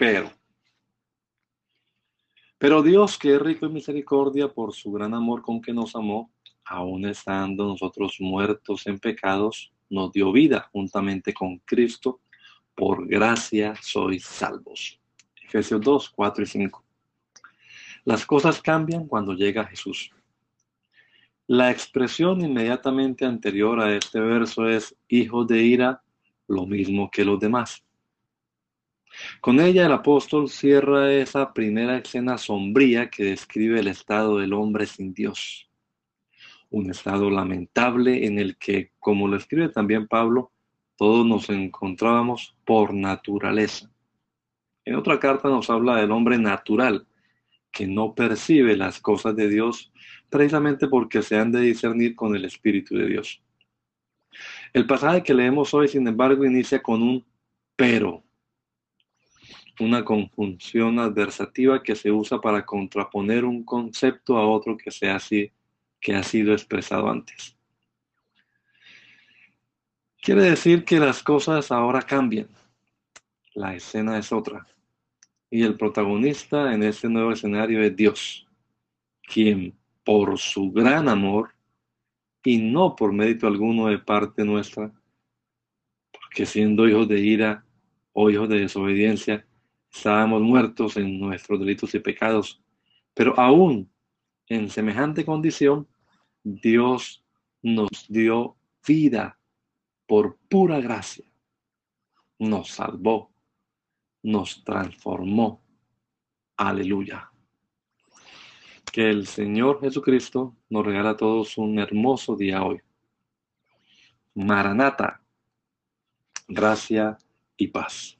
Pero, pero Dios, que es rico en misericordia por su gran amor con que nos amó, aun estando nosotros muertos en pecados, nos dio vida juntamente con Cristo. Por gracia sois salvos. Efesios 2, 4 y 5. Las cosas cambian cuando llega Jesús. La expresión inmediatamente anterior a este verso es hijo de ira, lo mismo que los demás. Con ella el apóstol cierra esa primera escena sombría que describe el estado del hombre sin Dios. Un estado lamentable en el que, como lo escribe también Pablo, todos nos encontrábamos por naturaleza. En otra carta nos habla del hombre natural, que no percibe las cosas de Dios precisamente porque se han de discernir con el Espíritu de Dios. El pasaje que leemos hoy, sin embargo, inicia con un pero una conjunción adversativa que se usa para contraponer un concepto a otro que, sea así, que ha sido expresado antes. Quiere decir que las cosas ahora cambian. La escena es otra. Y el protagonista en este nuevo escenario es Dios, quien por su gran amor y no por mérito alguno de parte nuestra, porque siendo hijos de ira o hijos de desobediencia, estábamos muertos en nuestros delitos y pecados, pero aún en semejante condición, Dios nos dio vida por pura gracia. Nos salvó, nos transformó. Aleluya. Que el Señor Jesucristo nos regala a todos un hermoso día hoy. Maranata, gracia y paz.